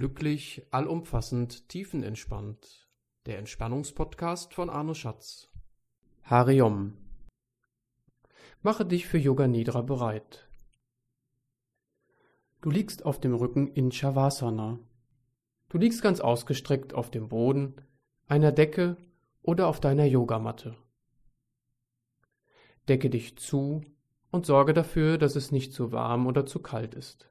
Glücklich, allumfassend, tiefenentspannt. Der Entspannungspodcast von Arno Schatz. Hariom. Mache dich für Yoga Nidra bereit. Du liegst auf dem Rücken in Shavasana. Du liegst ganz ausgestreckt auf dem Boden, einer Decke oder auf deiner Yogamatte. Decke dich zu und sorge dafür, dass es nicht zu warm oder zu kalt ist.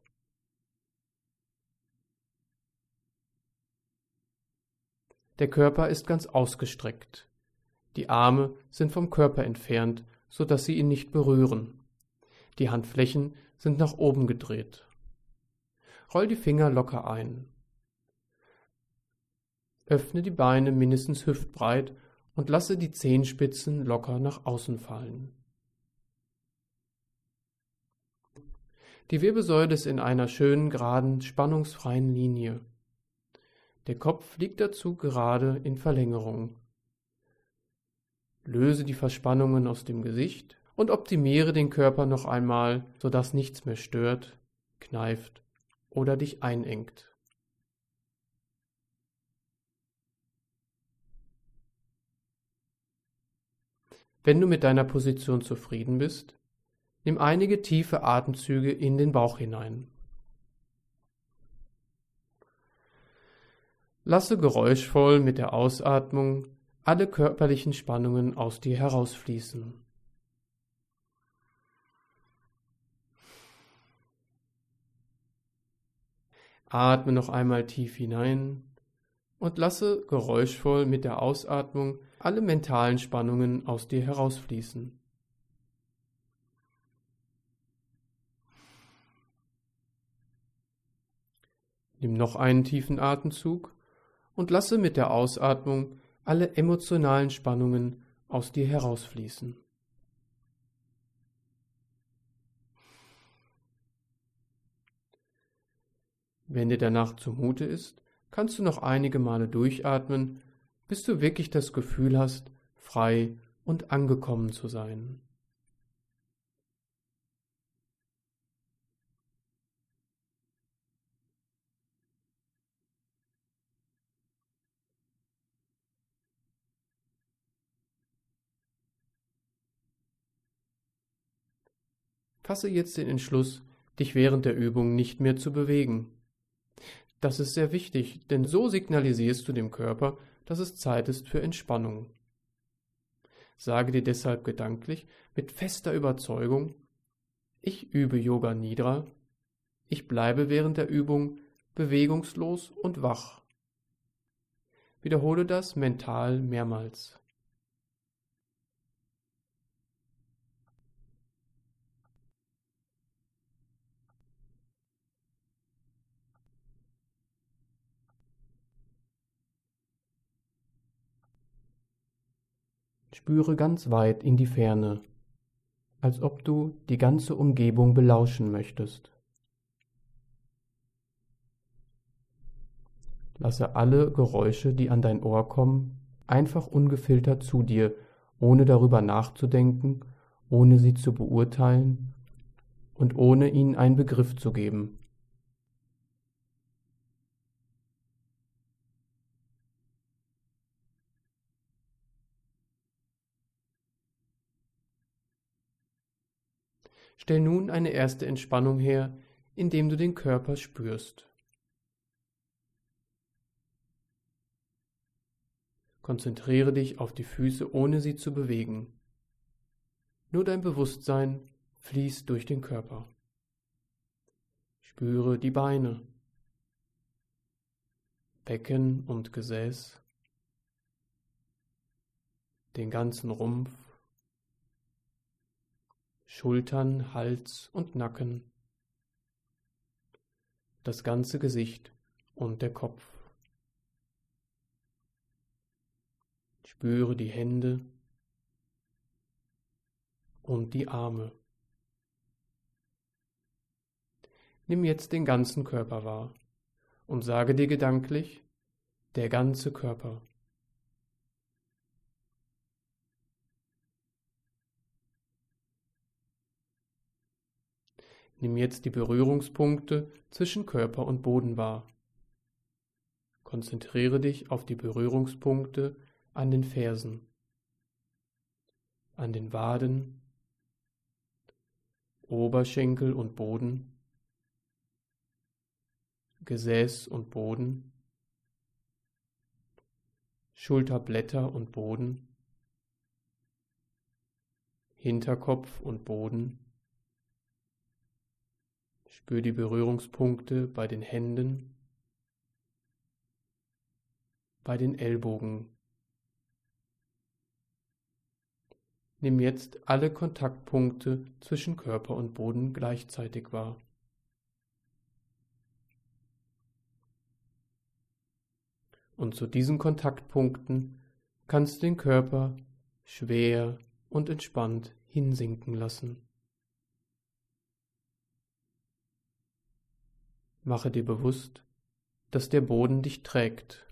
Der Körper ist ganz ausgestreckt. Die Arme sind vom Körper entfernt, so dass sie ihn nicht berühren. Die Handflächen sind nach oben gedreht. Roll die Finger locker ein. Öffne die Beine mindestens hüftbreit und lasse die Zehenspitzen locker nach außen fallen. Die Wirbelsäule ist in einer schönen, geraden, spannungsfreien Linie. Der Kopf liegt dazu gerade in Verlängerung. Löse die Verspannungen aus dem Gesicht und optimiere den Körper noch einmal, sodass nichts mehr stört, kneift oder dich einengt. Wenn du mit deiner Position zufrieden bist, nimm einige tiefe Atemzüge in den Bauch hinein. Lasse geräuschvoll mit der Ausatmung alle körperlichen Spannungen aus dir herausfließen. Atme noch einmal tief hinein und lasse geräuschvoll mit der Ausatmung alle mentalen Spannungen aus dir herausfließen. Nimm noch einen tiefen Atemzug und lasse mit der Ausatmung alle emotionalen Spannungen aus dir herausfließen. Wenn dir danach zumute ist, kannst du noch einige Male durchatmen, bis du wirklich das Gefühl hast, frei und angekommen zu sein. Fasse jetzt den Entschluss, dich während der Übung nicht mehr zu bewegen. Das ist sehr wichtig, denn so signalisierst du dem Körper, dass es Zeit ist für Entspannung. Sage dir deshalb gedanklich mit fester Überzeugung, ich übe Yoga Nidra, ich bleibe während der Übung bewegungslos und wach. Wiederhole das mental mehrmals. Spüre ganz weit in die Ferne, als ob du die ganze Umgebung belauschen möchtest. Lasse alle Geräusche, die an dein Ohr kommen, einfach ungefiltert zu dir, ohne darüber nachzudenken, ohne sie zu beurteilen und ohne ihnen einen Begriff zu geben. Stell nun eine erste Entspannung her, indem du den Körper spürst. Konzentriere dich auf die Füße, ohne sie zu bewegen. Nur dein Bewusstsein fließt durch den Körper. Spüre die Beine, Becken und Gesäß, den ganzen Rumpf, Schultern, Hals und Nacken, das ganze Gesicht und der Kopf. Spüre die Hände und die Arme. Nimm jetzt den ganzen Körper wahr und sage dir gedanklich, der ganze Körper. Nimm jetzt die Berührungspunkte zwischen Körper und Boden wahr. Konzentriere dich auf die Berührungspunkte an den Fersen, an den Waden, Oberschenkel und Boden, Gesäß und Boden, Schulterblätter und Boden, Hinterkopf und Boden. Spür die Berührungspunkte bei den Händen, bei den Ellbogen. Nimm jetzt alle Kontaktpunkte zwischen Körper und Boden gleichzeitig wahr. Und zu diesen Kontaktpunkten kannst du den Körper schwer und entspannt hinsinken lassen. Mache dir bewusst, dass der Boden dich trägt.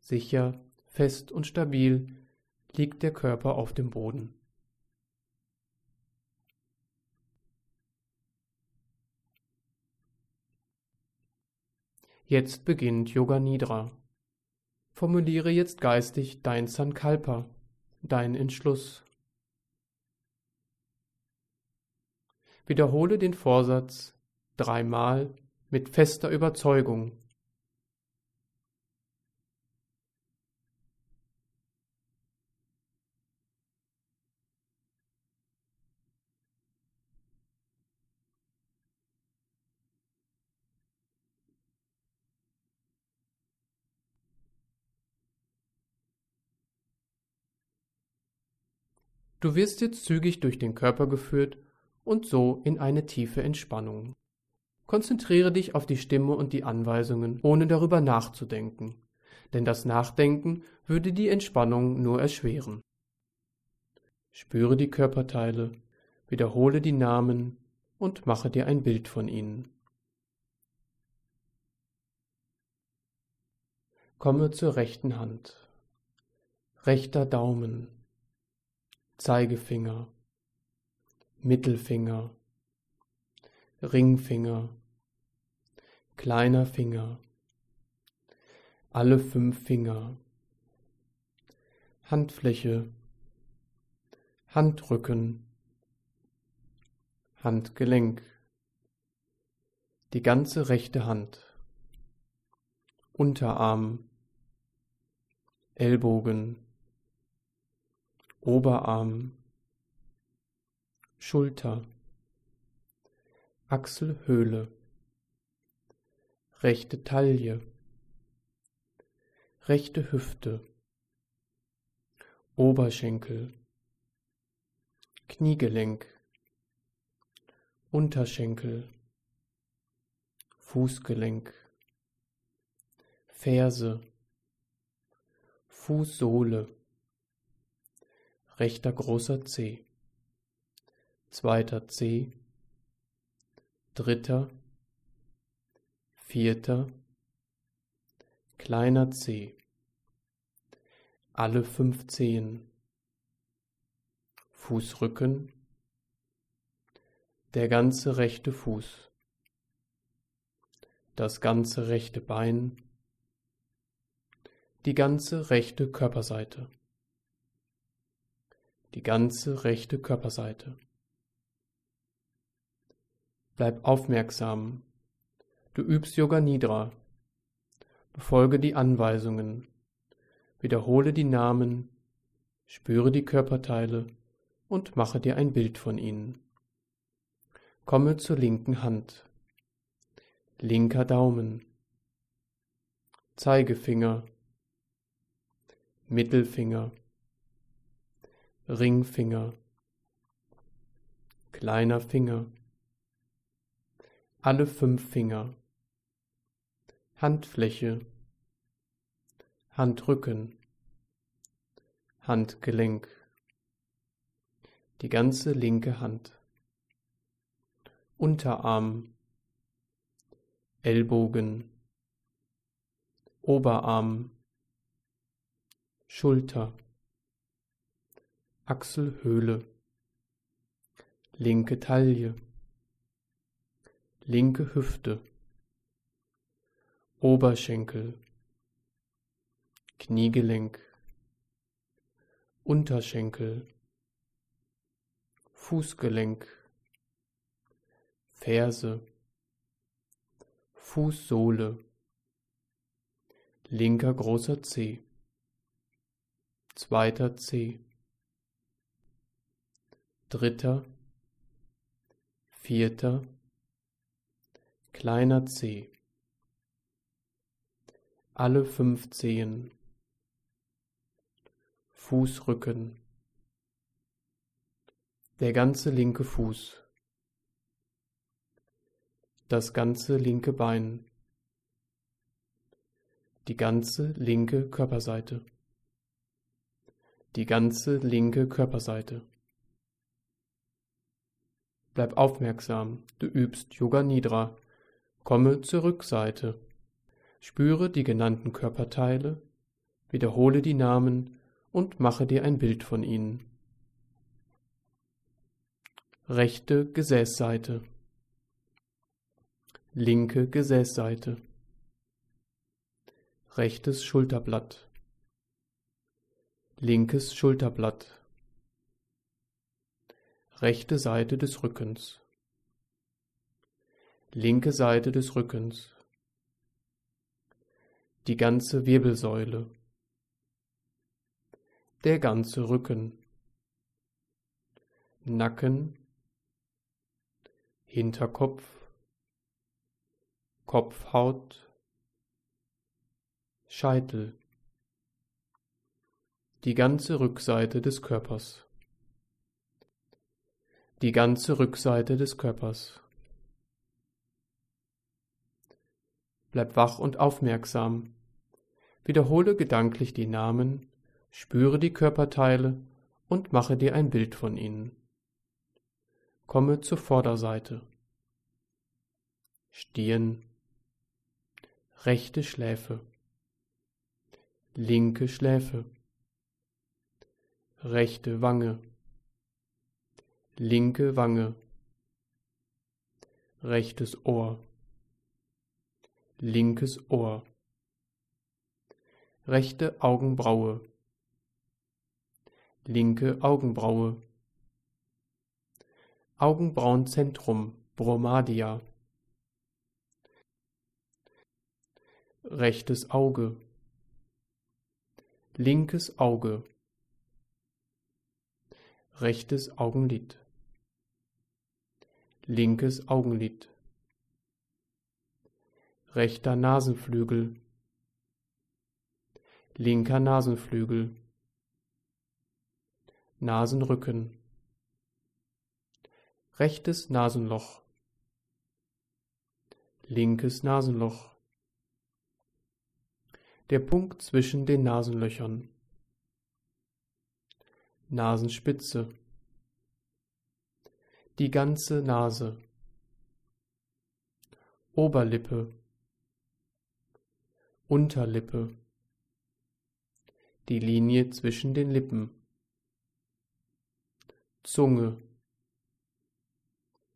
Sicher, fest und stabil liegt der Körper auf dem Boden. Jetzt beginnt Yoga Nidra. Formuliere jetzt geistig dein Sankalpa, dein Entschluss. Wiederhole den Vorsatz dreimal mit fester Überzeugung. Du wirst jetzt zügig durch den Körper geführt und so in eine tiefe Entspannung. Konzentriere dich auf die Stimme und die Anweisungen, ohne darüber nachzudenken, denn das Nachdenken würde die Entspannung nur erschweren. Spüre die Körperteile, wiederhole die Namen und mache dir ein Bild von ihnen. Komme zur rechten Hand. Rechter Daumen, Zeigefinger, Mittelfinger, Ringfinger, kleiner Finger, alle fünf Finger, Handfläche, Handrücken, Handgelenk, die ganze rechte Hand, Unterarm, Ellbogen, Oberarm, Schulter, Achselhöhle, rechte Taille, rechte Hüfte, Oberschenkel, Kniegelenk, Unterschenkel, Fußgelenk, Ferse, Fußsohle, rechter großer Zeh, zweiter Zeh, dritter, vierter, kleiner Zeh, alle fünf Zehen, Fußrücken, der ganze rechte Fuß, das ganze rechte Bein, die ganze rechte Körperseite. Die ganze rechte Körperseite. Bleib aufmerksam. Du übst Yoga Nidra. Befolge die Anweisungen. Wiederhole die Namen. Spüre die Körperteile und mache dir ein Bild von ihnen. Komme zur linken Hand. Linker Daumen. Zeigefinger. Mittelfinger. Ringfinger, kleiner Finger, alle fünf Finger, Handfläche, Handrücken, Handgelenk, die ganze linke Hand, Unterarm, Ellbogen, Oberarm, Schulter, Achselhöhle, linke Taille, linke Hüfte, Oberschenkel, Kniegelenk, Unterschenkel, Fußgelenk, Ferse, Fußsohle, linker großer Zeh, zweiter Zeh, dritter, vierter, kleiner Zeh, alle fünf Zehen, Fußrücken, der ganze linke Fuß, das ganze linke Bein, die ganze linke Körperseite, die ganze linke Körperseite. Bleib aufmerksam, du übst Yoga Nidra. Komme zur Rückseite. Spüre die genannten Körperteile, wiederhole die Namen und mache dir ein Bild von ihnen. Rechte Gesäßseite. Linke Gesäßseite. Rechtes Schulterblatt. Linkes Schulterblatt rechte Seite des Rückens, linke Seite des Rückens, die ganze Wirbelsäule, der ganze Rücken, Nacken, Hinterkopf, Kopfhaut, Scheitel, die ganze Rückseite des Körpers. Die ganze Rückseite des Körpers. Bleib wach und aufmerksam. Wiederhole gedanklich die Namen, spüre die Körperteile und mache dir ein Bild von ihnen. Komme zur Vorderseite. Stirn, rechte Schläfe, linke Schläfe, rechte Wange, linke Wange, rechtes Ohr, linkes Ohr, rechte Augenbraue, linke Augenbraue, Augenbrauenzentrum, Bromadia, rechtes Auge, linkes Auge, rechtes Augenlid. Linkes Augenlid, rechter Nasenflügel, linker Nasenflügel, Nasenrücken, rechtes Nasenloch, linkes Nasenloch, der Punkt zwischen den Nasenlöchern, Nasenspitze, die ganze Nase, Oberlippe, Unterlippe, die Linie zwischen den Lippen, Zunge,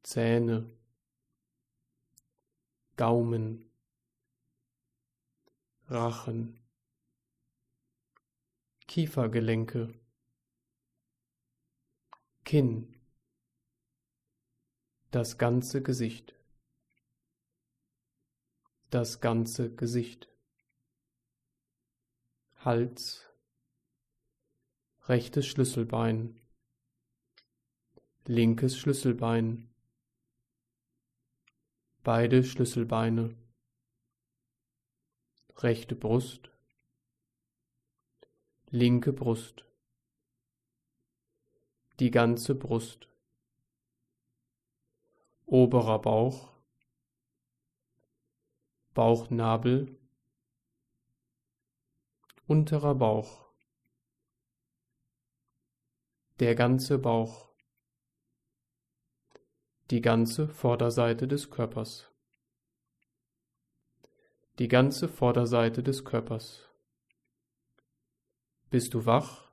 Zähne, Gaumen, Rachen, Kiefergelenke, Kinn, das ganze Gesicht. Das ganze Gesicht. Hals. Rechtes Schlüsselbein. Linkes Schlüsselbein. Beide Schlüsselbeine. Rechte Brust. Linke Brust. Die ganze Brust oberer Bauch, Bauchnabel, unterer Bauch, der ganze Bauch, die ganze Vorderseite des Körpers, die ganze Vorderseite des Körpers. Bist du wach?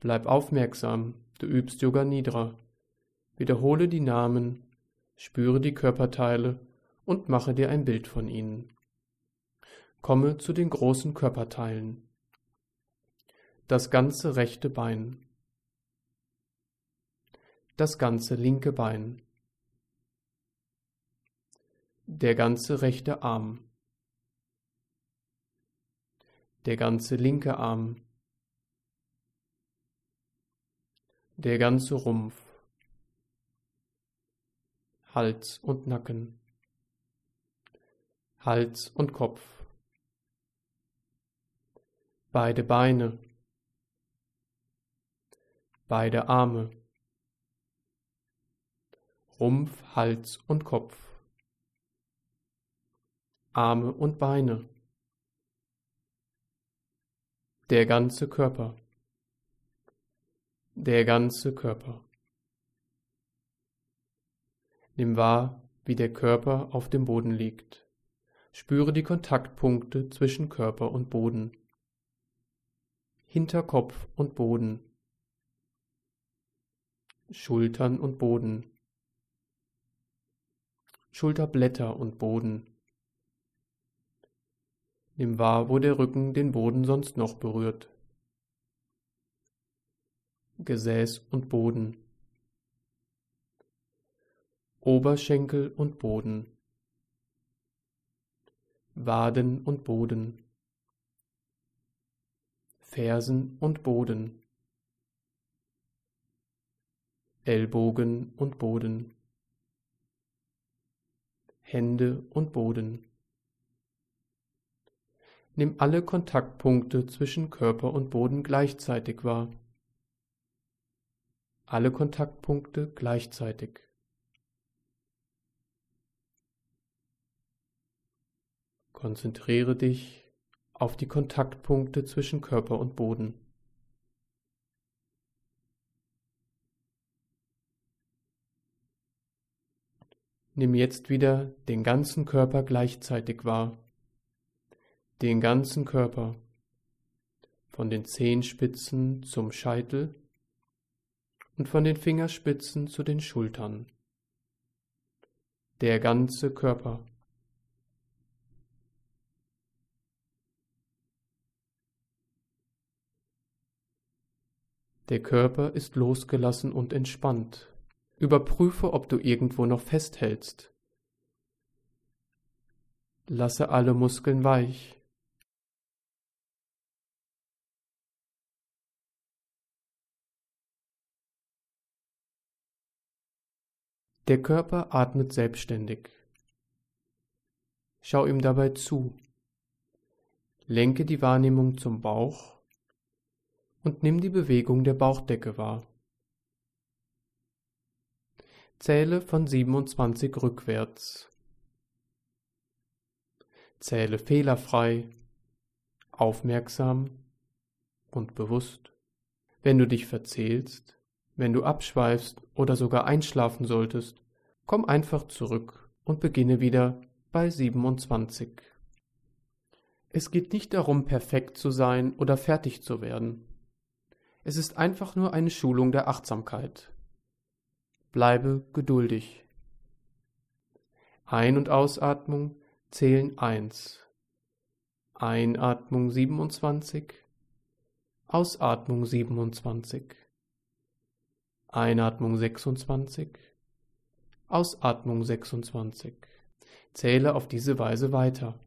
Bleib aufmerksam, du übst Yoga Nidra. Wiederhole die Namen, spüre die Körperteile und mache dir ein Bild von ihnen. Komme zu den großen Körperteilen. Das ganze rechte Bein. Das ganze linke Bein. Der ganze rechte Arm. Der ganze linke Arm. Der ganze Rumpf. Hals und Nacken. Hals und Kopf. Beide Beine. Beide Arme. Rumpf, Hals und Kopf. Arme und Beine. Der ganze Körper. Der ganze Körper. Nimm wahr, wie der Körper auf dem Boden liegt. Spüre die Kontaktpunkte zwischen Körper und Boden. Hinterkopf und Boden. Schultern und Boden. Schulterblätter und Boden. Nimm wahr, wo der Rücken den Boden sonst noch berührt. Gesäß und Boden. Oberschenkel und Boden. Waden und Boden, Fersen und Boden, Ellbogen und Boden, Hände und Boden. Nimm alle Kontaktpunkte zwischen Körper und Boden gleichzeitig wahr. Alle Kontaktpunkte gleichzeitig. Konzentriere dich auf die Kontaktpunkte zwischen Körper und Boden. Nimm jetzt wieder den ganzen Körper gleichzeitig wahr. Den ganzen Körper. Von den Zehenspitzen zum Scheitel und von den Fingerspitzen zu den Schultern. Der ganze Körper. Der Körper ist losgelassen und entspannt. Überprüfe, ob du irgendwo noch festhältst. Lasse alle Muskeln weich. Der Körper atmet selbstständig. Schau ihm dabei zu. Lenke die Wahrnehmung zum Bauch und nimm die Bewegung der Bauchdecke wahr. Zähle von 27 rückwärts. Zähle fehlerfrei, aufmerksam und bewusst. Wenn du dich verzählst, wenn du abschweifst oder sogar einschlafen solltest, komm einfach zurück und beginne wieder bei 27. Es geht nicht darum, perfekt zu sein oder fertig zu werden. Es ist einfach nur eine Schulung der Achtsamkeit. Bleibe geduldig. Ein- und Ausatmung zählen 1. Einatmung 27. Ausatmung 27. Einatmung 26. Ausatmung 26. Zähle auf diese Weise weiter.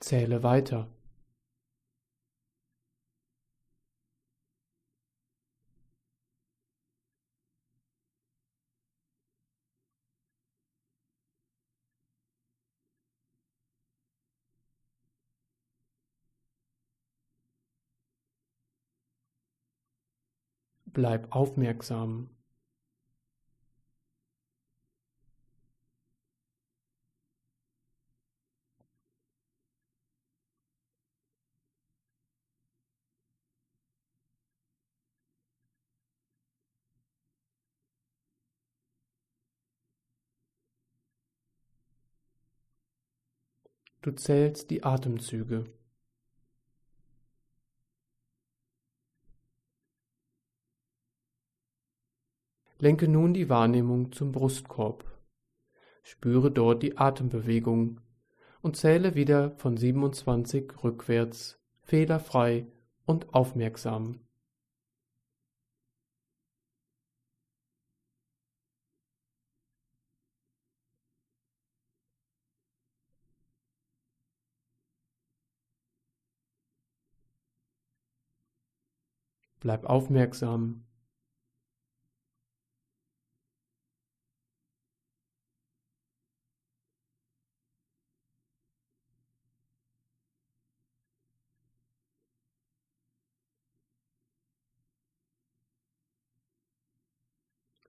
Zähle weiter. Bleib aufmerksam. Du zählst die Atemzüge. Lenke nun die Wahrnehmung zum Brustkorb. Spüre dort die Atembewegung und zähle wieder von 27 rückwärts, fehlerfrei und aufmerksam. Bleib aufmerksam.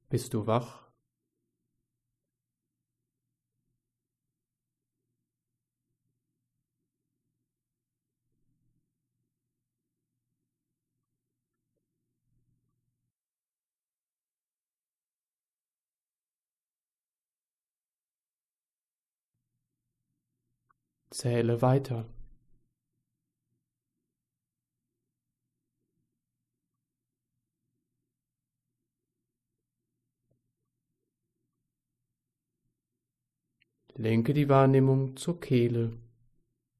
Bist du wach? Zähle weiter. Lenke die Wahrnehmung zur Kehle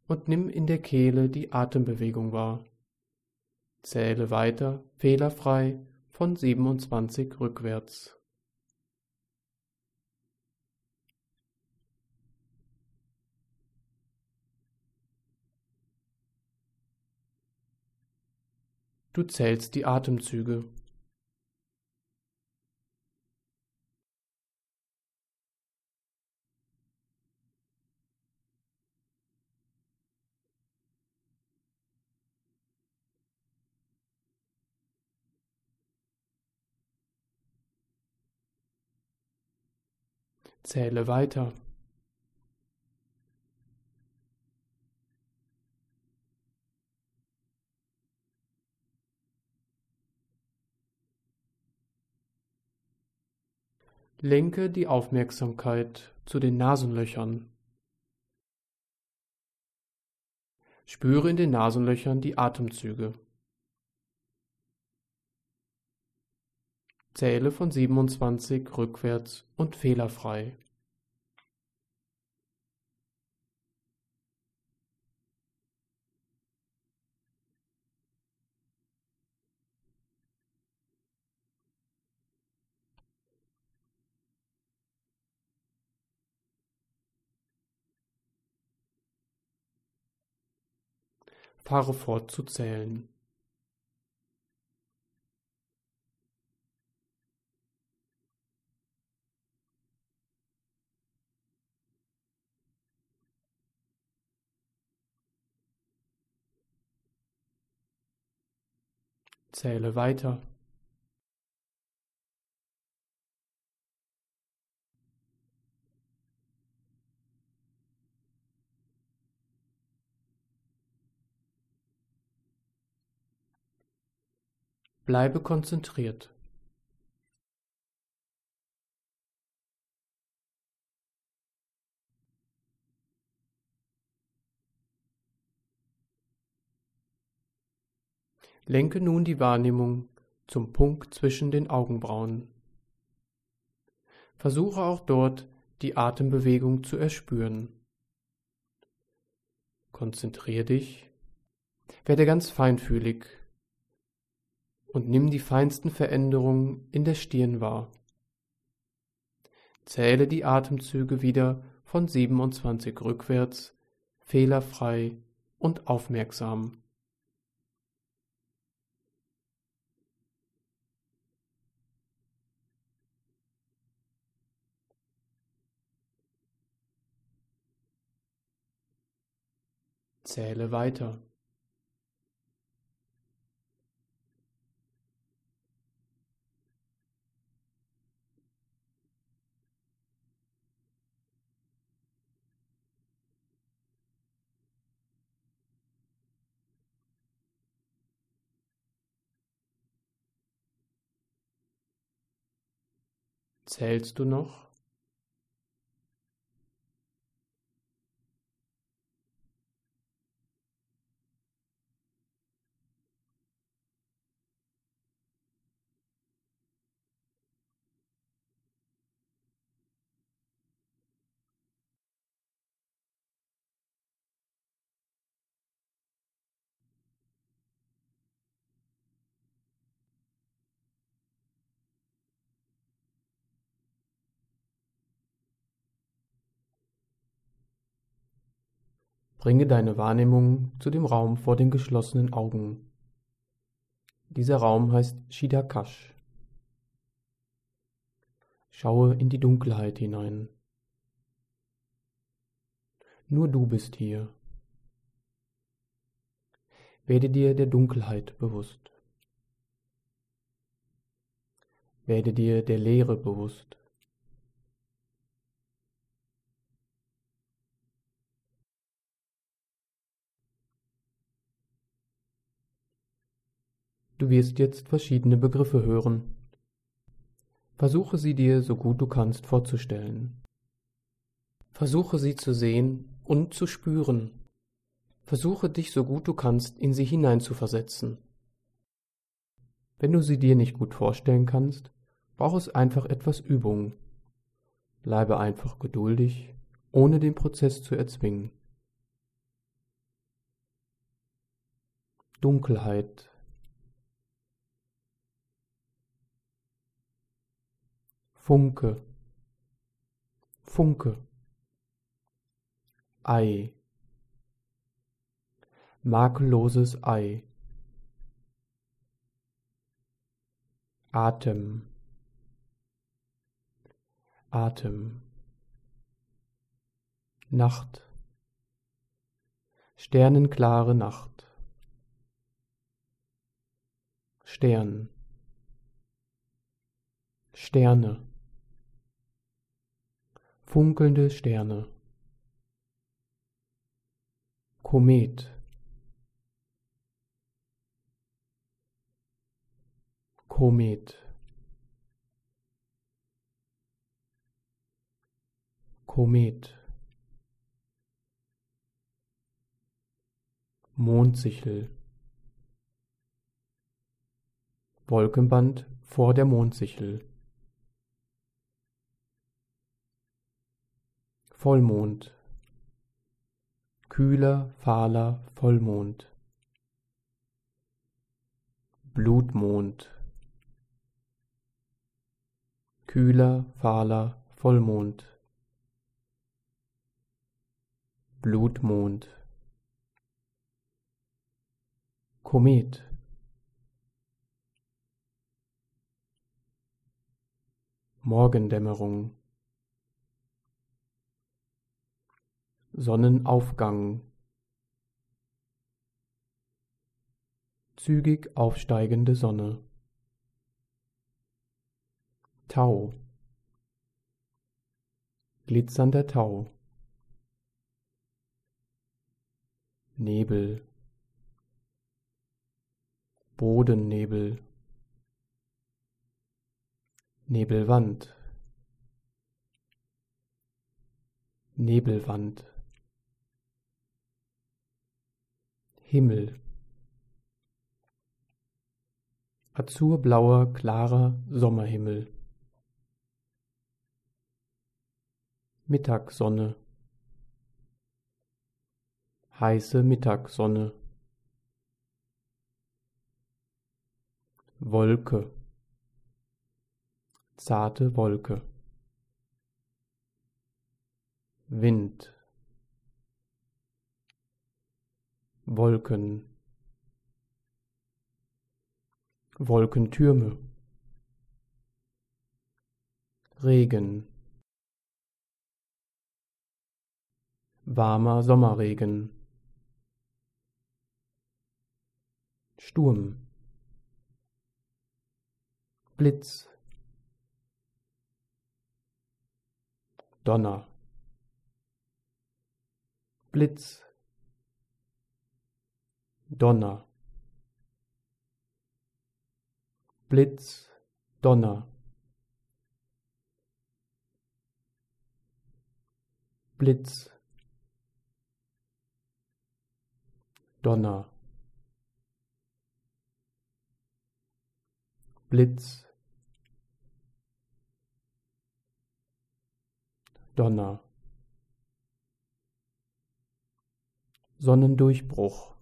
und nimm in der Kehle die Atembewegung wahr. Zähle weiter fehlerfrei von 27 rückwärts. Du zählst die Atemzüge. Zähle weiter. Lenke die Aufmerksamkeit zu den Nasenlöchern. Spüre in den Nasenlöchern die Atemzüge. Zähle von 27 rückwärts und fehlerfrei. Fahre fort zu zählen. Zähle weiter. Bleibe konzentriert. Lenke nun die Wahrnehmung zum Punkt zwischen den Augenbrauen. Versuche auch dort die Atembewegung zu erspüren. Konzentriere dich, werde ganz feinfühlig und nimm die feinsten Veränderungen in der Stirn wahr. Zähle die Atemzüge wieder von 27 rückwärts, fehlerfrei und aufmerksam. Zähle weiter. Zählst du noch? Bringe deine Wahrnehmung zu dem Raum vor den geschlossenen Augen. Dieser Raum heißt Shidakash. Schaue in die Dunkelheit hinein. Nur du bist hier. Werde dir der Dunkelheit bewusst. Werde dir der Leere bewusst. Du wirst jetzt verschiedene Begriffe hören. Versuche sie dir so gut du kannst vorzustellen. Versuche sie zu sehen und zu spüren. Versuche dich so gut du kannst in sie hineinzuversetzen. Wenn du sie dir nicht gut vorstellen kannst, braucht es einfach etwas Übung. Bleibe einfach geduldig, ohne den Prozess zu erzwingen. Dunkelheit Funke, Funke, Ei, makelloses Ei, Atem, Atem, Nacht, sternenklare Nacht, Stern, Sterne funkelnde Sterne. Komet. Komet. Komet. Mondsichel. Wolkenband vor der Mondsichel. Vollmond. Kühler, fahler Vollmond. Blutmond. Kühler, fahler Vollmond. Blutmond. Komet. Morgendämmerung Sonnenaufgang. Zügig aufsteigende Sonne. Tau. Glitzernder Tau. Nebel. Bodennebel. Nebelwand. Nebelwand Himmel. Azurblauer, klarer Sommerhimmel. Mittagssonne. Heiße Mittagssonne. Wolke. Zarte Wolke. Wind Wolken, Wolkentürme, Regen, warmer Sommerregen, Sturm, Blitz, Donner, Blitz, Donner, Blitz, Donner, Blitz, Donner, Blitz, Donner, Sonnendurchbruch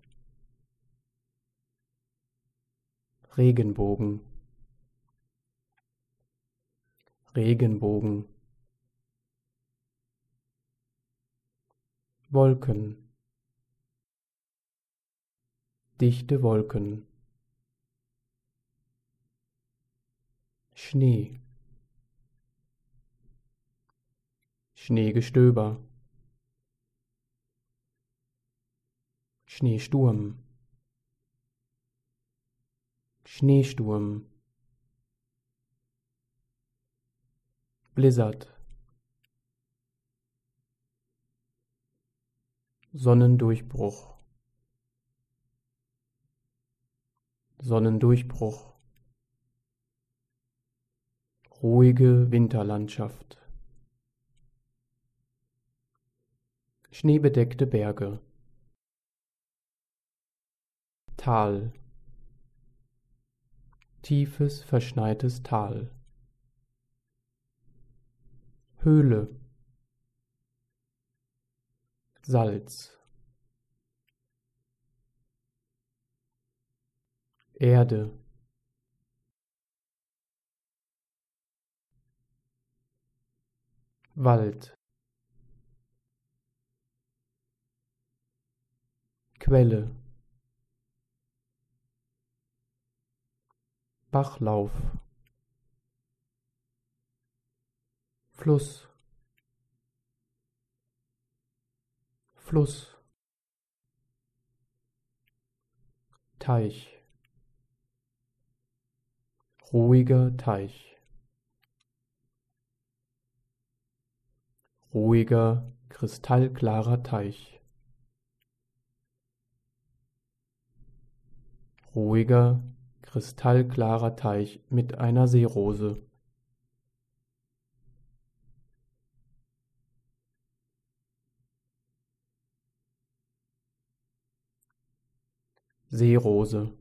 Regenbogen. Regenbogen. Wolken. Dichte Wolken, Schnee, Schneegestöber, Schneesturm, Schneesturm, Blizzard, Sonnendurchbruch, Sonnendurchbruch, ruhige Winterlandschaft, schneebedeckte Berge, Tal, tiefes, verschneites Tal, Höhle, Salz, Erde, Wald, Quelle, Bachlauf, Fluss, Fluss, Teich, ruhiger Teich, ruhiger, kristallklarer Teich, ruhiger, kristallklarer Teich mit einer Seerose. Seerose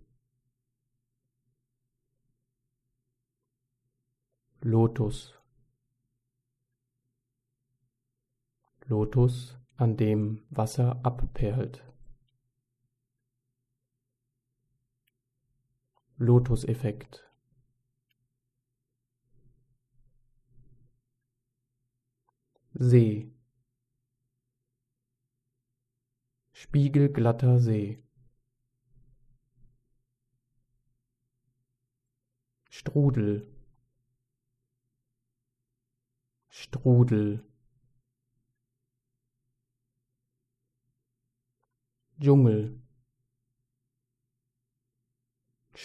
Lotus Lotus, an dem Wasser abperlt. Lotuseffekt. See. Spiegelglatter See. Strudel. Strudel. Dschungel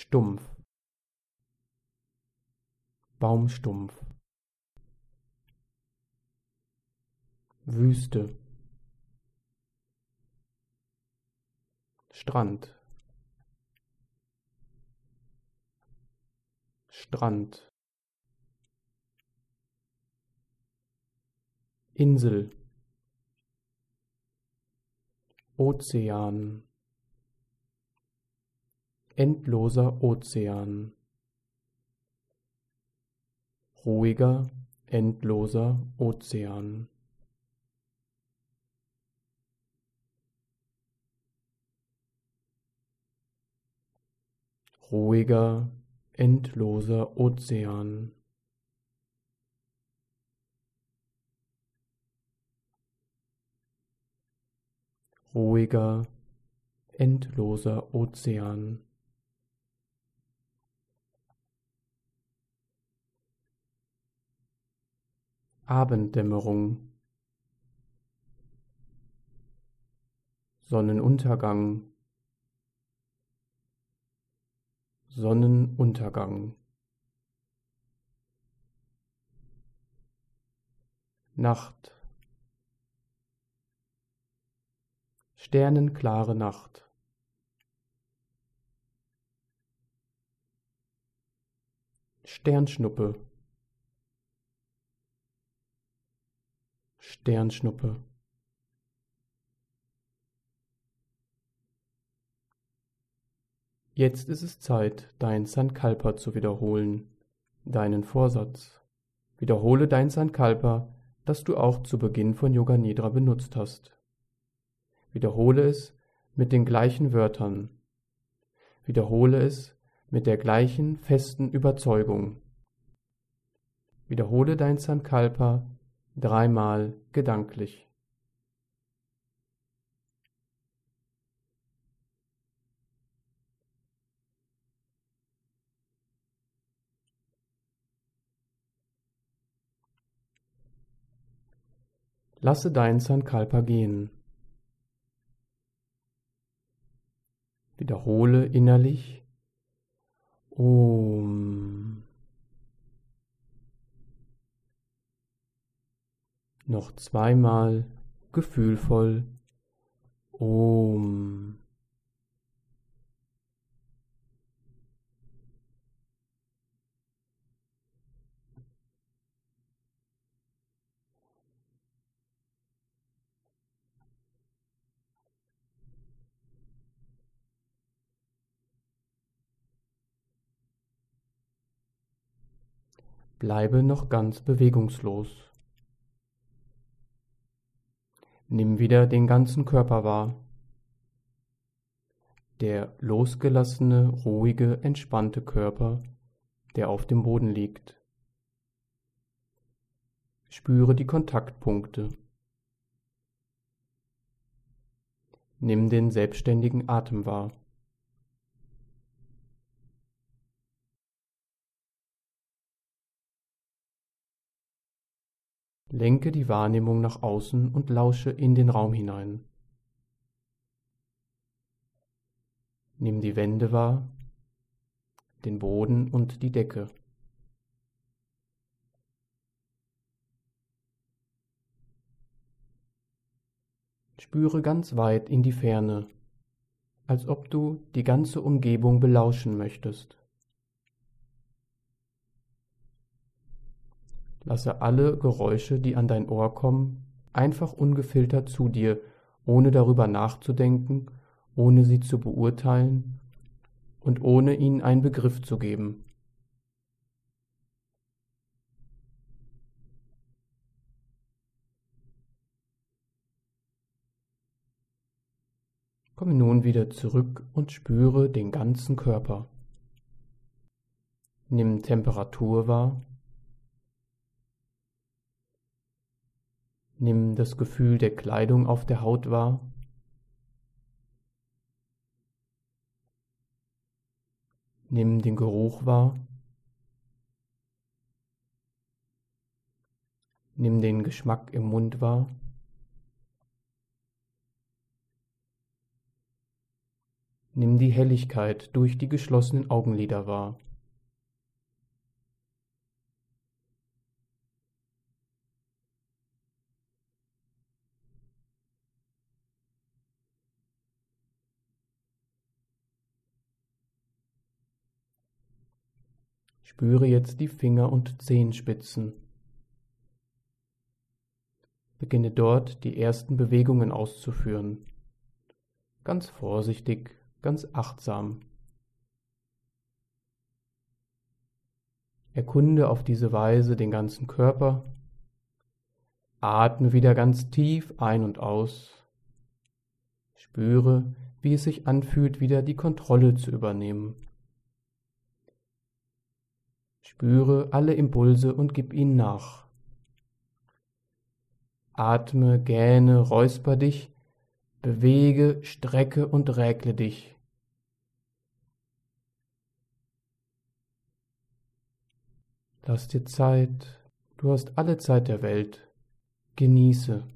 Stumpf. Baumstumpf. Wüste. Strand. Strand. Insel. Ozean endloser Ozean ruhiger endloser Ozean ruhiger endloser Ozean. Ruhiger, endloser Ozean. Abenddämmerung, Sonnenuntergang, Sonnenuntergang. Nacht. Sternenklare Nacht. Sternschnuppe Sternschnuppe Jetzt ist es Zeit, dein Sankalpa zu wiederholen, deinen Vorsatz. Wiederhole dein Sankalpa, das du auch zu Beginn von Yoga Nidra benutzt hast. Wiederhole es mit den gleichen Wörtern. Wiederhole es mit der gleichen festen Überzeugung. Wiederhole dein Sankalpa dreimal gedanklich. Lasse dein Sankalpa gehen. Wiederhole innerlich Om. Noch zweimal gefühlvoll Om. Bleibe noch ganz bewegungslos. Nimm wieder den ganzen Körper wahr. Der losgelassene, ruhige, entspannte Körper, der auf dem Boden liegt. Spüre die Kontaktpunkte. Nimm den selbstständigen Atem wahr. Lenke die Wahrnehmung nach außen und lausche in den Raum hinein. Nimm die Wände wahr, den Boden und die Decke. Spüre ganz weit in die Ferne, als ob du die ganze Umgebung belauschen möchtest. Lasse alle Geräusche, die an dein Ohr kommen, einfach ungefiltert zu dir, ohne darüber nachzudenken, ohne sie zu beurteilen und ohne ihnen einen Begriff zu geben. Komme nun wieder zurück und spüre den ganzen Körper. Nimm Temperatur wahr Nimm das Gefühl der Kleidung auf der Haut wahr. Nimm den Geruch wahr. Nimm den Geschmack im Mund wahr. Nimm die Helligkeit durch die geschlossenen Augenlider wahr. Spüre jetzt die Finger- und Zehenspitzen. Beginne dort die ersten Bewegungen auszuführen. Ganz vorsichtig, ganz achtsam. Erkunde auf diese Weise den ganzen Körper. Atme wieder ganz tief ein und aus. Spüre, wie es sich anfühlt, wieder die Kontrolle zu übernehmen. Spüre alle Impulse und gib ihnen nach. Atme, gähne, räusper dich, bewege, strecke und räkle dich. Lass dir Zeit, du hast alle Zeit der Welt, genieße.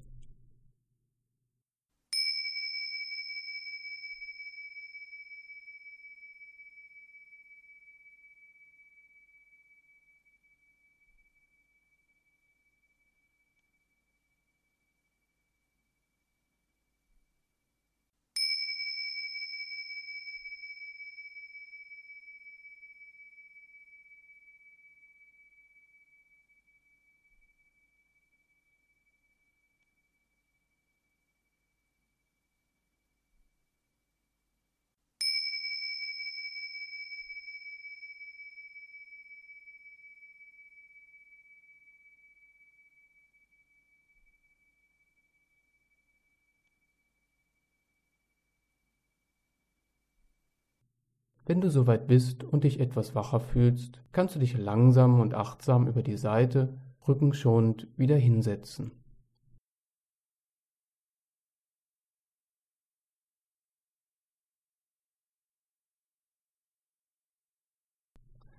Wenn du soweit bist und dich etwas wacher fühlst, kannst du dich langsam und achtsam über die Seite, rückenschonend wieder hinsetzen.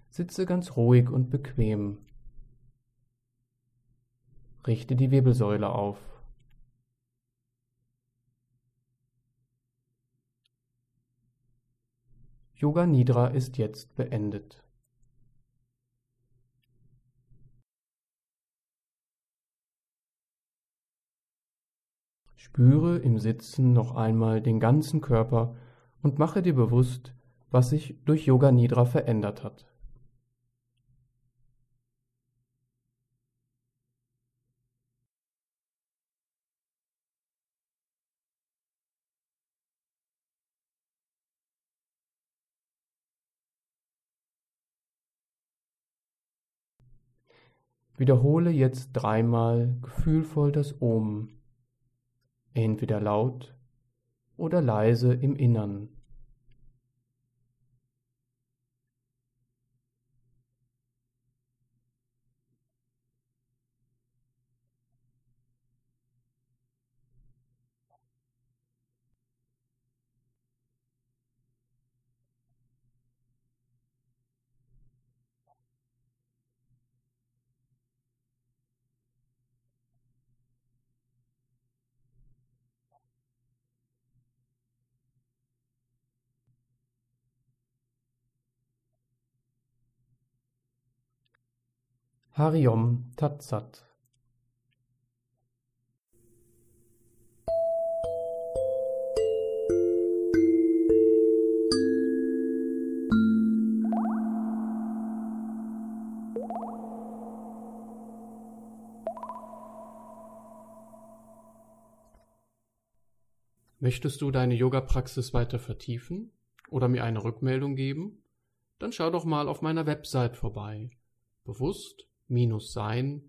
Sitze ganz ruhig und bequem. Richte die Wirbelsäule auf. Yoga Nidra ist jetzt beendet. Spüre im Sitzen noch einmal den ganzen Körper und mache dir bewusst, was sich durch Yoga Nidra verändert hat. Wiederhole jetzt dreimal gefühlvoll das Om, entweder laut oder leise im Innern. Hariom Tatsat Möchtest du deine Yoga-Praxis weiter vertiefen oder mir eine Rückmeldung geben? Dann schau doch mal auf meiner Website vorbei. Bewusst sein-yoga.de